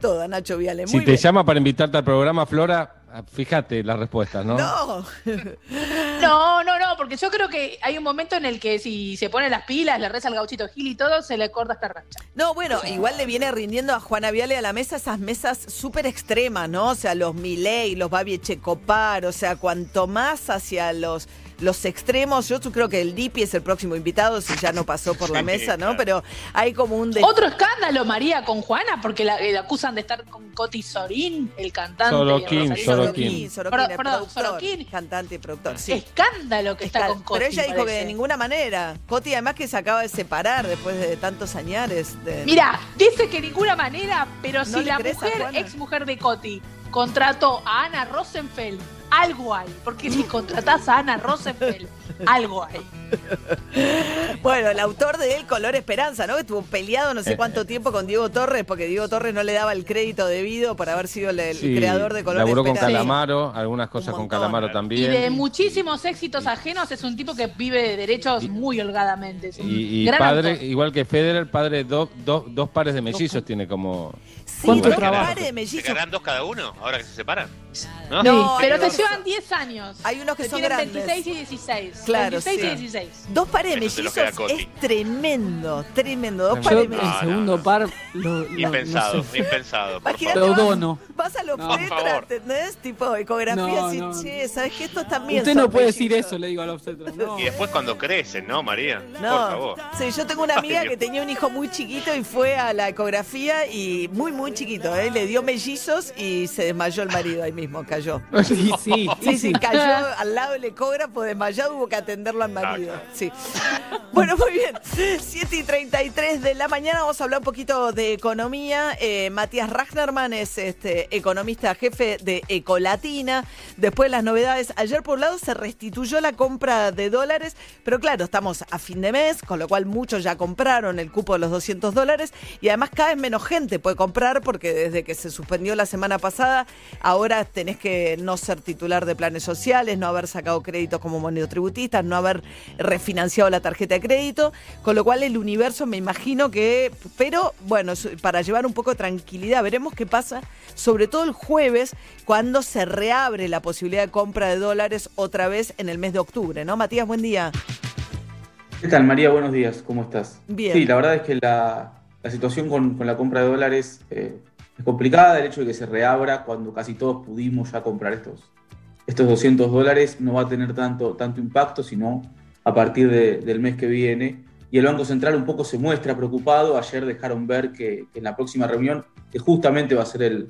toda, Nacho Viale. Si te llama para invitarte al programa, Flora, fíjate las respuestas, ¿no? No. no, no, no, porque yo creo que hay un momento en el que si se pone las pilas, le reza al gauchito Gil y todo, se le corta esta racha. No, bueno, igual le viene rindiendo a Juana Viale a la mesa esas mesas súper extremas, ¿no? O sea, los Milei, los Babi Echecopar, o sea, cuanto más hacia los los extremos. Yo creo que el Dipi es el próximo invitado, si ya no pasó por la mesa, ¿no? Pero hay como un... Otro escándalo, María, con Juana, porque la, eh, acusan de estar con Coti Sorín, el cantante. Sorokin, Sorokin. Sorokin, cantante y productor, sí. Escándalo que está con Coti, Pero ella dijo que de ninguna manera. Coti además que se acaba de separar después de tantos añares. De... Mira, dice que de ninguna manera, pero si la mujer, ex mujer de Coti, contrató a Ana Rosenfeld algo hay. Porque si contratás a Ana Rosenfeld, algo hay. Bueno, el autor de El Color Esperanza, ¿no? Estuvo peleado no sé cuánto tiempo con Diego Torres, porque Diego Torres no le daba el crédito debido por haber sido el, creador de Color Esperanza. con Calamaro, algunas cosas con Calamaro también. Y de muchísimos éxitos ajenos, es un tipo que vive de derechos muy holgadamente. y, padre, igual que Federer, padre, dos dos pares de mellizos tiene como... ¿Cuánto trabajo? ¿Se quedarán dos cada uno ahora que se separan? No, pero te llevan 10 años. Hay unos que son grandes. 26 y 16. Claro, 26 y 16. Dos pares de mellizos es tremendo, tremendo. Dos pares de mellizos. El segundo par lo, impensado, no impensado. Por favor. dono. Vas a los no, obstetra, ¿entendés? Tipo ecografía, no, no, che, ¿sabes qué? Estos también Usted no puede decir eso, le digo a los obstetra. Y después cuando crecen, ¿no, María? Por favor. Sí, yo tengo una amiga que tenía un hijo muy chiquito y fue a la ecografía y muy, muy chiquito, ¿eh? Le dio mellizos y se desmayó el marido ahí mismo, cayó. Sí, sí, sí, sí, cayó al lado del ecógrafo desmayado, hubo que atenderlo al marido. Sí. Bueno, muy bien. 7 y 33 de la mañana vamos a hablar un poquito de economía. Eh, Matías Ragnerman es este, economista jefe de Ecolatina. Después las novedades. Ayer por un lado se restituyó la compra de dólares, pero claro, estamos a fin de mes, con lo cual muchos ya compraron el cupo de los 200 dólares y además cada vez menos gente puede comprar porque desde que se suspendió la semana pasada, ahora tenés que no ser titular de planes sociales, no haber sacado créditos como monotributistas, no haber refinanciado la tarjeta de crédito, con lo cual el universo me imagino que, pero bueno, para llevar un poco de tranquilidad, veremos qué pasa, sobre todo el jueves, cuando se reabre la posibilidad de compra de dólares otra vez en el mes de octubre, ¿no? Matías, buen día. ¿Qué tal, María? Buenos días, ¿cómo estás? Bien. Sí, la verdad es que la, situación con, la compra de dólares eh, es complicada, el hecho de que se reabra cuando casi todos pudimos ya comprar estos, estos 200 dólares no va a tener tanto, tanto impacto, sino a partir del mes que viene. Y el Banco Central un poco se muestra preocupado. Ayer dejaron ver que, en la próxima reunión, que justamente va a ser el,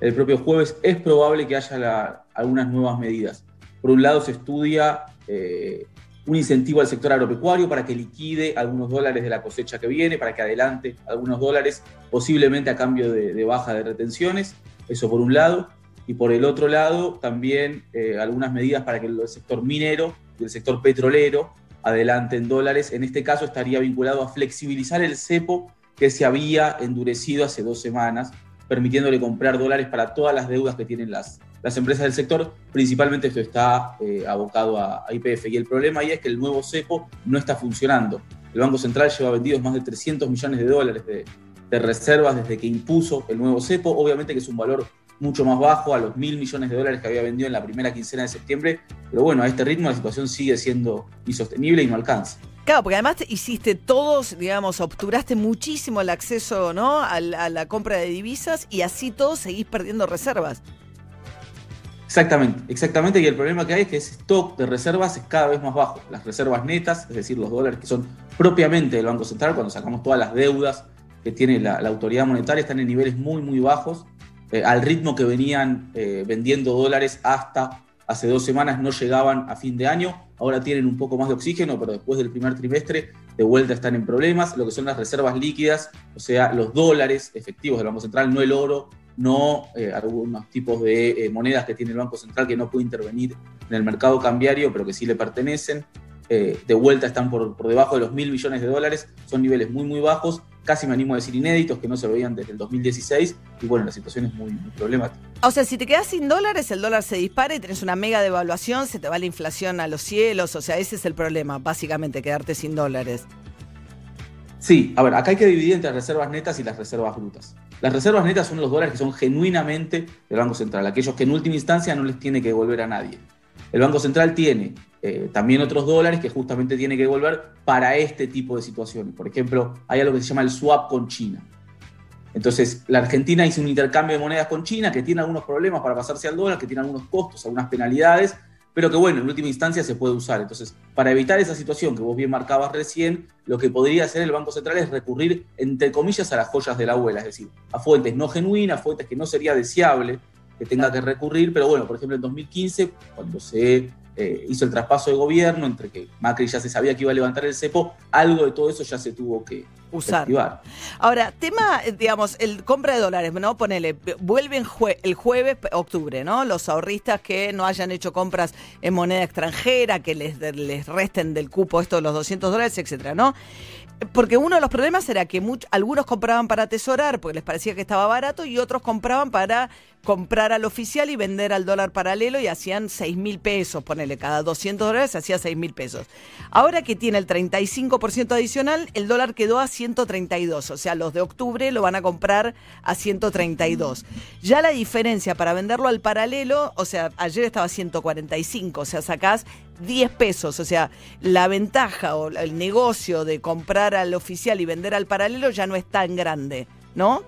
el propio jueves, es probable que haya algunas nuevas medidas. Por un lado, se estudia eh, un incentivo al sector agropecuario para que liquide algunos dólares de la cosecha que viene, para que adelante algunos dólares, posiblemente a cambio de, baja de retenciones. Eso por un lado. Y por el otro lado, también eh, algunas medidas para que el sector minero y el sector petrolero adelanten dólares. En este caso estaría vinculado a flexibilizar el cepo que se había endurecido hace dos semanas, permitiéndole comprar dólares para todas las deudas que tienen las, las empresas del sector. Principalmente esto está eh, abocado a, IPF. Y el problema ahí es que el nuevo cepo no está funcionando. El Banco Central lleva vendidos más de 300 millones de dólares de, reservas desde que impuso el nuevo cepo. Obviamente que es un valor mucho más bajo a los mil millones de dólares que había vendido en la primera quincena de septiembre, pero bueno, a este ritmo la situación sigue siendo insostenible y no alcanza. Claro, porque además hiciste todos, digamos, obturaste muchísimo el acceso ¿no? a, la, compra de divisas y así todos seguís perdiendo reservas. Exactamente, exactamente. Y el problema que hay es que ese stock de reservas es cada vez más bajo. Las reservas netas, es decir, los dólares que son propiamente del Banco Central, cuando sacamos todas las deudas que tiene la autoridad monetaria, están en niveles muy, muy bajos. Eh, al ritmo que venían eh, vendiendo dólares hasta hace dos semanas, no llegaban a fin de año. Ahora tienen un poco más de oxígeno, pero después del primer trimestre de vuelta están en problemas. Lo que son las reservas líquidas, o sea, los dólares efectivos del Banco Central, no el oro, no eh, algunos tipos de monedas que tiene el Banco Central que no puede intervenir en el mercado cambiario, pero que sí le pertenecen. de vuelta están por, por debajo de los mil millones de dólares, son niveles muy, muy bajos casi me animo a decir inéditos, que no se veían desde el 2016, y bueno, la situación es muy, problemática. O sea, si te quedas sin dólares, el dólar se dispara y tenés una mega devaluación, se te va la inflación a los cielos, o sea, ese es el problema, básicamente, quedarte sin dólares. Sí, a ver, acá hay que dividir entre las reservas netas y las reservas brutas. Las reservas netas son los dólares que son genuinamente del Banco Central, aquellos que en última instancia no les tiene que devolver a nadie. El Banco Central tiene eh, también otros dólares que justamente tiene que devolver para este tipo de situaciones. Por ejemplo, hay algo que se llama el swap con China. Entonces, la Argentina hizo un intercambio de monedas con China que tiene algunos problemas para pasarse al dólar, que tiene algunos costos, algunas penalidades, pero que bueno, en última instancia se puede usar. Entonces, para evitar esa situación que vos bien marcabas recién, lo que podría hacer el Banco Central es recurrir, entre comillas, a las joyas de la abuela, es decir, a fuentes no genuinas, fuentes que no sería deseable que tenga que recurrir, pero bueno, por ejemplo, en 2015, cuando se eh, hizo el traspaso de gobierno, entre que Macri ya se sabía que iba a levantar el cepo, algo de todo eso ya se tuvo que usar. Ahora, tema, digamos, el compra de dólares, ¿no? Ponele, vuelven el jueves, octubre, ¿no? Los ahorristas que no hayan hecho compras en moneda extranjera, que les, les resten del cupo esto de los 200 dólares, etcétera, ¿no? Porque uno de los problemas era que algunos compraban para atesorar porque les parecía que estaba barato y otros compraban para comprar al oficial y vender al dólar paralelo y hacían 6 mil pesos, ponele, cada 200 dólares hacía 6 mil pesos. Ahora que tiene el 35% adicional, el dólar quedó a 132, o sea, los de octubre lo van a comprar a 132. Ya la diferencia para venderlo al paralelo, o sea, ayer estaba a 145, o sea, sacás 10 pesos, o sea, la ventaja o el negocio de comprar al oficial y vender al paralelo ya no es tan grande, ¿no?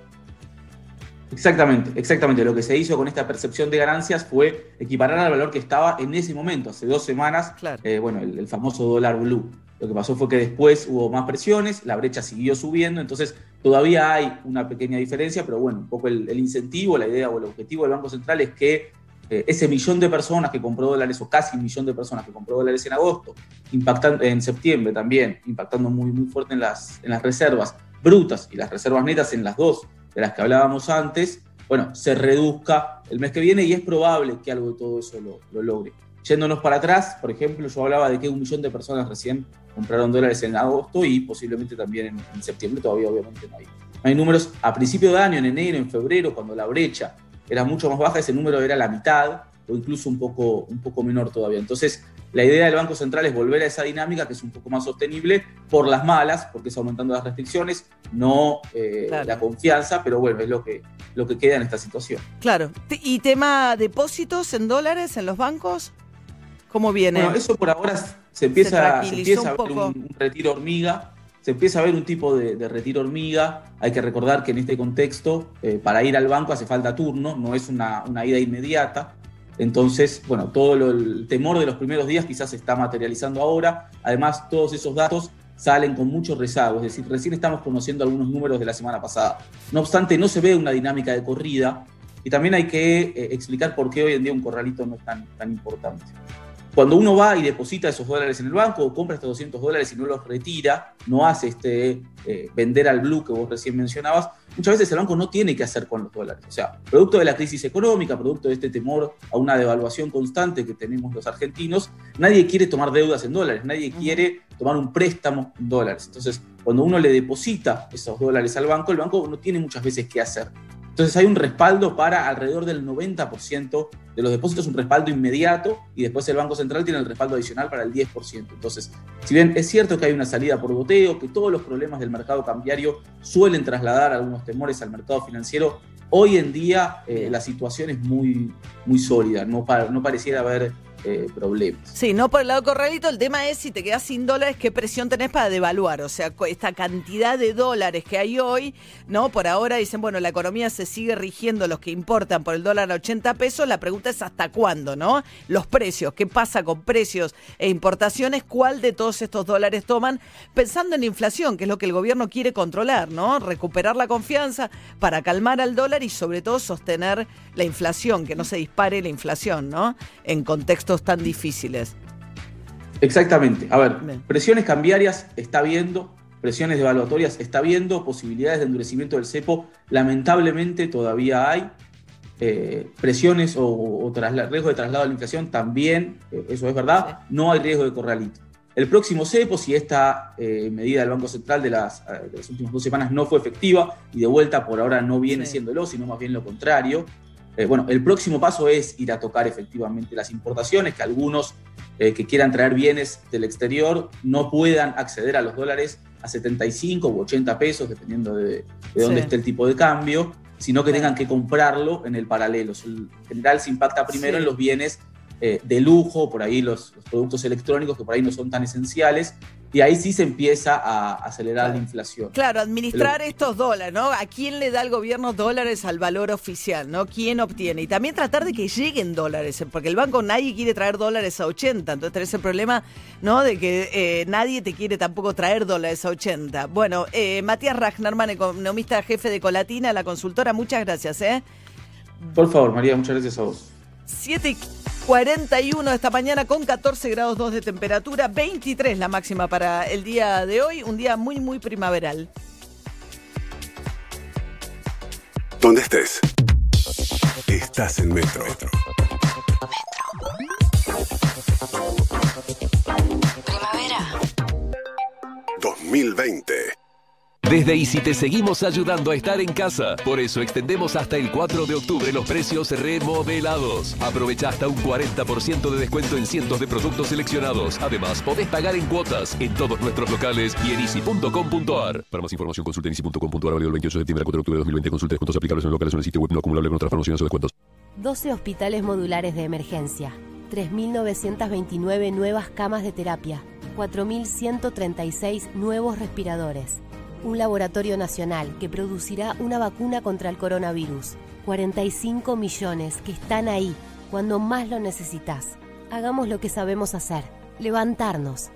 Exactamente, exactamente. Lo que se hizo con esta percepción de ganancias fue equiparar al valor que estaba en ese momento, hace dos semanas, eh, bueno, el, famoso dólar blue. Lo que pasó fue que después hubo más presiones, la brecha siguió subiendo, entonces todavía hay una pequeña diferencia, pero bueno, un poco el, incentivo, la idea o el objetivo del Banco Central es que eh, ese millón de personas que compró dólares, o casi un millón de personas que compró dólares en agosto, impactando en septiembre también, impactando muy, muy fuerte en las, en las reservas brutas y las reservas netas en las dos de las que hablábamos antes, bueno, se reduzca el mes que viene y es probable que algo de todo eso lo, logre. Yéndonos para atrás, por ejemplo, yo hablaba de que un millón de personas recién compraron dólares en agosto y posiblemente también en, septiembre, todavía obviamente no hay. No hay números a principio de año, en enero, en febrero, cuando la brecha era mucho más baja, ese número era la mitad o incluso un poco, un poco menor todavía. Entonces, la idea del Banco Central es volver a esa dinámica que es un poco más sostenible por las malas, porque es aumentando las restricciones, no eh, la confianza, pero bueno, es lo que, lo que queda en esta situación. Claro. ¿Y tema depósitos en dólares en los bancos? ¿Cómo viene? Bueno, eso por ahora se empieza, a ver un, retiro hormiga se empieza a ver un tipo de, retiro hormiga. Hay que recordar que en este contexto, eh, para ir al banco hace falta turno, no es una, una ida inmediata. Entonces, bueno, todo el temor de los primeros días quizás se está materializando ahora. Además, todos esos datos salen con mucho rezago, es decir, recién estamos conociendo algunos números de la semana pasada. No obstante, no se ve una dinámica de corrida y también hay que eh, explicar por qué hoy en día un corralito no es tan, tan importante. Cuando uno va y deposita esos dólares en el banco o compra estos 200 dólares y no los retira, no hace este eh, vender al blue que vos recién mencionabas, muchas veces el banco no tiene que hacer con los dólares. O sea, producto de la crisis económica, producto de este temor a una devaluación constante que tenemos los argentinos, nadie quiere tomar deudas en dólares, nadie quiere tomar un préstamo en dólares. Entonces, cuando uno le deposita esos dólares al banco, el banco no tiene muchas veces qué hacer. Entonces hay un respaldo para alrededor del 90% de los depósitos, un respaldo inmediato, y después el Banco Central tiene el respaldo adicional para el 10%. Entonces, si bien es cierto que hay una salida por boteo, que todos los problemas del mercado cambiario suelen trasladar algunos temores al mercado financiero, hoy en día eh, la situación es muy, muy sólida, no, no pareciera haber eh, problemas. Sí, no por el lado corralito, el tema es si te quedas sin dólares, qué presión tenés para devaluar. O sea, esta cantidad de dólares que hay hoy, ¿no? Por ahora dicen, bueno, la economía se sigue rigiendo los que importan por el dólar a 80 pesos. La pregunta es hasta cuándo, ¿no? Los precios, ¿qué pasa con precios e importaciones? ¿Cuál de todos estos dólares toman? Pensando en inflación, que es lo que el gobierno quiere controlar, ¿no? Recuperar la confianza para calmar al dólar y sobre todo sostener la inflación, que no se dispare la inflación, ¿no? En tan difíciles. Exactamente. A ver, presiones cambiarias está viendo, presiones devaluatorias está viendo, posibilidades de endurecimiento del cepo, lamentablemente todavía hay. Eh, presiones o, riesgo de traslado a la inflación también, eh, eso es verdad, no hay riesgo de corralito. El próximo cepo, si esta eh, medida del Banco Central de las, últimas dos semanas no fue efectiva y de vuelta por ahora no viene siéndolo, sino más bien lo contrario, eh, bueno, el próximo paso es ir a tocar efectivamente las importaciones, que algunos eh, que quieran traer bienes del exterior no puedan acceder a los dólares a 75 u 80 pesos, dependiendo de, dónde esté el tipo de cambio. sino que tengan que comprarlo en el paralelo. En general se impacta primero en los bienes eh, de lujo, por ahí los, productos electrónicos que por ahí no son tan esenciales, y ahí sí se empieza a acelerar la inflación. Claro, administrar estos dólares, ¿no? ¿A quién le da el gobierno dólares al valor oficial, ¿no? ¿Quién obtiene? Y también tratar de que lleguen dólares, porque el banco nadie quiere traer dólares a 80, entonces tenés el problema, ¿no? De que eh, nadie te quiere tampoco traer dólares a 80. Bueno, eh, Matías Ragnarman, economista jefe de Colatina, la consultora, muchas gracias, ¿eh? Por favor, María, muchas gracias a vos. 7 41 esta mañana con 14 grados 2 de temperatura, 23 la máxima para el día de hoy, un día muy, muy primaveral. ¿Dónde estés? Estás en Metro. Metro. Primavera. 2020. Desde Easy te seguimos ayudando a estar en casa. Por eso extendemos hasta el 4 de octubre los precios remodelados. Aprovecha hasta un 40% de descuento en cientos de productos seleccionados. Además, podés pagar en cuotas en todos nuestros locales y en easy.com.ar. Para más información consulta en easy.com.ar válido el 28 de septiembre al 4 de octubre de 2020. Consulta descuentos aplicables en locales en el sitio web no acumulable con otras promociones o descuentos. 12 hospitales modulares de emergencia. 3.929 nuevas camas de terapia. 4.136 nuevos respiradores un laboratorio nacional que producirá una vacuna contra el coronavirus. 45 millones que están ahí cuando más lo necesitas. Hagamos lo que sabemos hacer, levantarnos.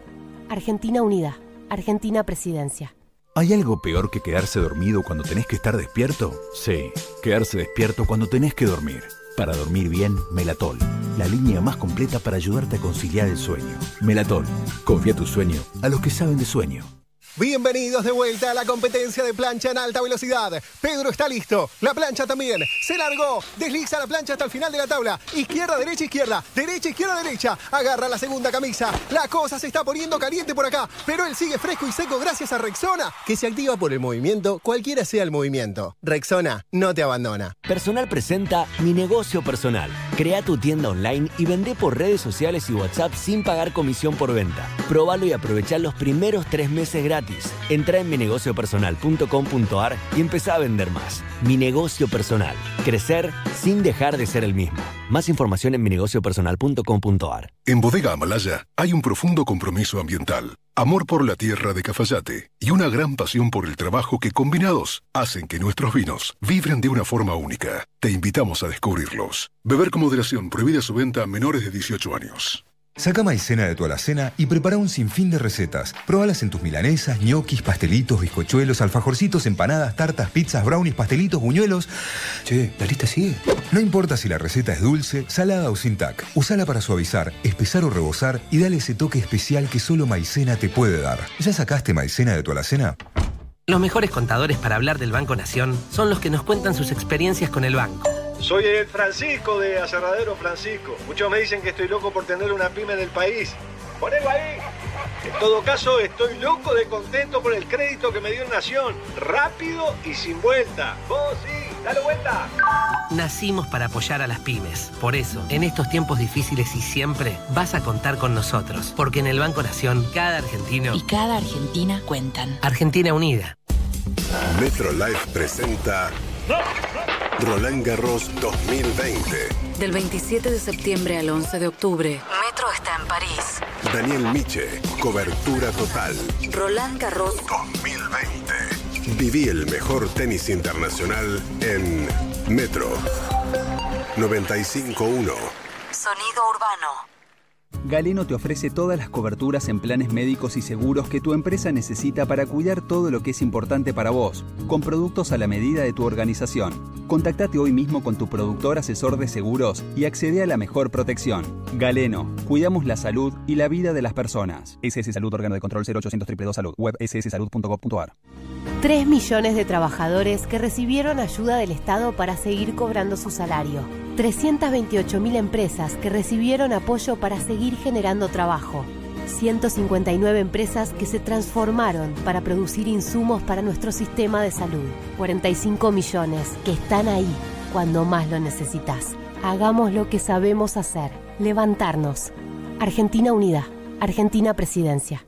Argentina Unida, Argentina Presidencia. ¿Hay algo peor que quedarse dormido cuando tenés que estar despierto? Sí, quedarse despierto cuando tenés que dormir. Para dormir bien, Melatol, la línea más completa para ayudarte a conciliar el sueño. Melatol, confía tu sueño a los que saben de sueño. Bienvenidos de vuelta a la competencia de plancha en alta velocidad. Pedro está listo. La plancha también. Se largó. Desliza la plancha hasta el final de la tabla. Izquierda, derecha, izquierda. Derecha, izquierda, derecha. Agarra la segunda camisa. La cosa se está poniendo caliente por acá. Pero él sigue fresco y seco gracias a Rexona, que se activa por el movimiento, cualquiera sea el movimiento. Rexona no te abandona. Personal presenta Mi Negocio Personal. Crea tu tienda online y vende por redes sociales y WhatsApp sin pagar comisión por venta. Probalo y aprovecha los primeros tres meses gratis Entra en minegociopersonal.com.ar y empezá a vender más. Mi negocio personal. Crecer sin dejar de ser el mismo. Más información en minegociopersonal.com.ar. En Bodega Amalaya hay un profundo compromiso ambiental, amor por la tierra de Cafayate y una gran pasión por el trabajo que combinados hacen que nuestros vinos vibren de una forma única. Te invitamos a descubrirlos. Beber con moderación prohibida su venta a menores de 18 años. Saca maicena de tu alacena y prepara un sinfín de recetas. Probalas en tus milanesas, ñoquis, pastelitos, bizcochuelos, alfajorcitos, empanadas, tartas, pizzas, brownies, pastelitos, buñuelos. Che, la lista sigue. No importa si la receta es dulce, salada o sin tac. Usala para suavizar, espesar o rebosar y dale ese toque especial que solo maicena te puede dar. ¿Ya sacaste maicena de tu alacena? Los mejores contadores para hablar del Banco Nación son los que nos cuentan sus experiencias con el banco. Soy el Francisco de Aserradero Francisco. Muchos me dicen que estoy loco por tener una pyme en el país. Ponelo ahí. En todo caso, estoy loco de contento por el crédito que me dio Nación. Rápido y sin vuelta. Vos sí, dale vuelta. Nacimos para apoyar a las pymes. Por eso, en estos tiempos difíciles y siempre, vas a contar con nosotros. Porque en el Banco Nación, cada argentino y cada argentina cuentan. Argentina Unida. Metro Life presenta Roland Garros 2020. Del 27 de septiembre al 11 de octubre, Metro está en París. Daniel Miche, cobertura total. Roland Garros 2020. Viví el mejor tenis internacional en Metro 951. Sonido urbano. Galeno te ofrece todas las coberturas en planes médicos y seguros que tu empresa necesita para cuidar todo lo que es importante para vos, con productos a la medida de tu organización. Contactate hoy mismo con tu productor asesor de seguros y accede a la mejor protección. Galeno, cuidamos la salud y la vida de las personas. SS Salud, órgano de control 0800 Salud, web sssalud.gov.ar. 3 millones de trabajadores que recibieron ayuda del Estado para seguir cobrando su salario. 328.000 empresas que recibieron apoyo para seguir generando trabajo. 159 empresas que se transformaron para producir insumos para nuestro sistema de salud. 45 millones que están ahí cuando más lo necesitas. Hagamos lo que sabemos hacer, levantarnos. Argentina Unida, Argentina Presidencia.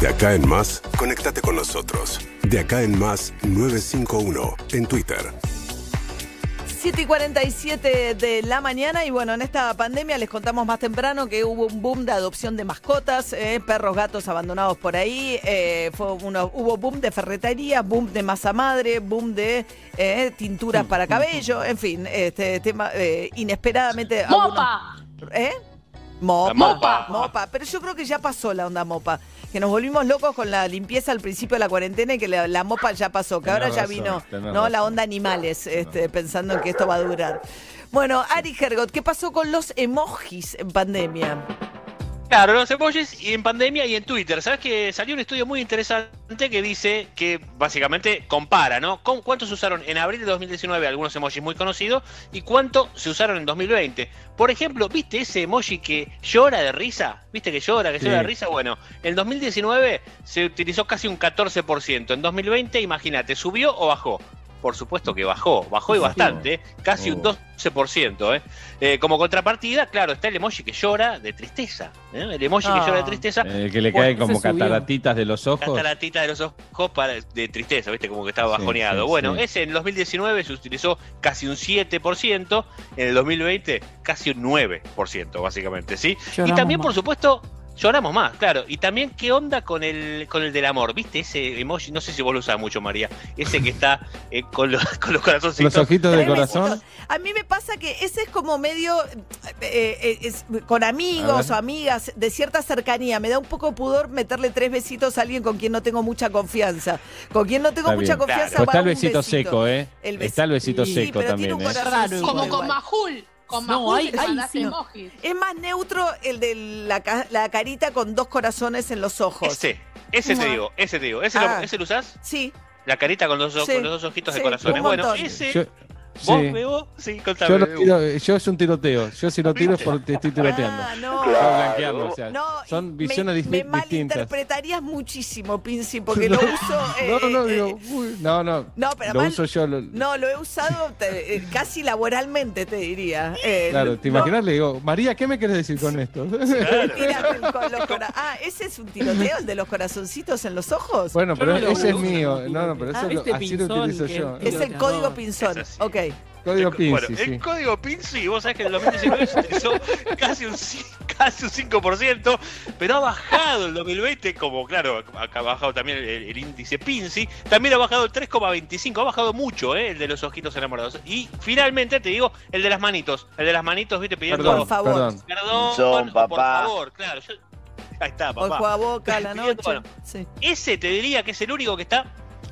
De acá en más, conéctate con nosotros. De acá en más 951 en Twitter. 7 y 47 de la mañana y bueno, en esta pandemia les contamos más temprano que hubo un boom de adopción de mascotas, eh, perros, gatos abandonados por ahí, eh, fue uno, hubo boom de ferretería, boom de masa madre, boom de eh, tinturas para cabello, en fin, este tema inesperadamente... ¡Mopa! ¿Eh? Mopa, mopa. Mopa. Pero yo creo que ya pasó la onda mopa. Que nos volvimos locos con la limpieza al principio de la cuarentena y que la, mopa ya pasó. Que ahora ya vino no la onda animales, este, pensando en que esto va a durar. Bueno, Ari Hergot, ¿qué pasó con los emojis en pandemia? Claro, los emojis y en pandemia y en Twitter. ¿Sabes que salió un estudio muy interesante que dice que básicamente compara, ¿no? Con ¿Cuántos se usaron en abril de 2019 algunos emojis muy conocidos y cuánto se usaron en 2020? Por ejemplo, ¿viste ese emoji que llora de risa? ¿Viste que llora, que llora de risa? Bueno, en 2019 se utilizó casi un 14%. En 2020, imagínate, ¿subió o bajó? Por supuesto que bajó, bajó y bastante, casi un 12%. ¿eh? ¿eh? como contrapartida, claro, está el emoji que llora de tristeza. ¿eh? El emoji que llora de ah. tristeza. El que le cae como cataratitas de los ojos. Cataratitas de los ojos para, de tristeza, ¿viste? Como que estaba bajoneado. bueno, ese en 2019 se utilizó casi un 7%, en el 2020 casi un 9%, básicamente, ¿sí? y también, por supuesto, Lloramos más, claro. Y también, ¿qué onda con el, con el del amor? ¿Viste ese emoji? No sé si vos lo usás mucho, María. Ese que está eh, con, los, con los corazones. Los ojitos de corazón. A mí me pasa que ese es como medio eh, eh, con amigos o amigas de cierta cercanía. Me da un poco pudor meterle tres besitos a alguien con quien no tengo mucha confianza. Con quien no tengo mucha confianza. Pues está el besito, seco, ¿eh? está el besito seco también. Como con Majul. Con no, hay, Es más neutro el de la, la, carita con dos corazones en los ojos. Ese, ese te digo, ese te digo. ¿Ese, lo, ah. ¿ese lo usás? Sí. La carita con los, con los dos ojitos de corazones. Bueno, ese... ¿Vos, Bebo? Sí, contame. Yo, tiro, yo es un tiroteo. Yo si lo tiro es porque te estoy tiroteando. Ah, no. Claro. o sea, son visiones me, distintas. Me malinterpretarías muchísimo, Pinci, porque lo uso... Eh, no, no, digo, uy, no, no. No, pero lo uso yo. Lo... No, lo he usado te, eh, casi laboralmente, te diría. Eh, claro, te imaginas, le digo, María, ¿qué me quieres decir con esto? Claro. ah, ¿ese es un tiroteo, el de los corazoncitos en los ojos? Bueno, pero ese es mío. No, no, pero eso ah, este así lo utilizo yo. Es el código pinzón. Ok. Código PIN, bueno, el código PIN, sí, vos sabés que en el 2019 se utilizó casi un, casi un 5%, pero ha bajado el 2020, como claro, ha bajado también el, índice PINSI, también ha bajado el 3,25, ha bajado mucho, ¿eh? el de los ojitos enamorados. Y finalmente, te digo, el de las manitos, el de las manitos, viste, pidiendo... Perdón, por favor. Perdón, perdón Son, papá. por favor, claro. ahí está, papá. Ojo a boca la noche. Bueno, sí. Ese te diría que es el único que está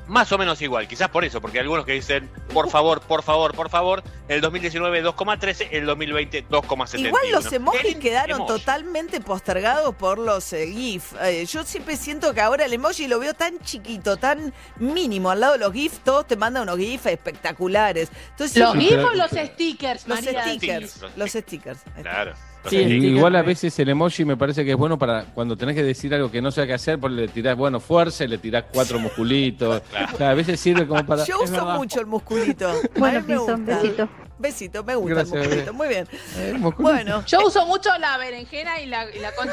más o menos igual, quizás por eso, porque hay algunos que dicen, por favor, por favor, por favor, el 2019 2,13, el 2020 2,71. Igual los emojis quedaron totalmente postergados por los eh, GIF. Eh, yo siempre siento que ahora el emoji lo veo tan chiquito, tan mínimo, al lado de los GIF, todos te mandan unos GIF espectaculares. Entonces, ¿Los GIF o los stickers? Los stickers, los stickers. Claro. Sí, igual a veces el emoji me parece que es bueno para cuando tenés que decir algo que no sé qué hacer, pues le tirás, bueno, fuerza y le tirás cuatro musculitos. a veces sirve como para. Yo uso mucho el musculito. Bueno, besito. Besito, me gusta el musculito. Muy bien. Bueno. Yo uso mucho la berenjena y la, y la concha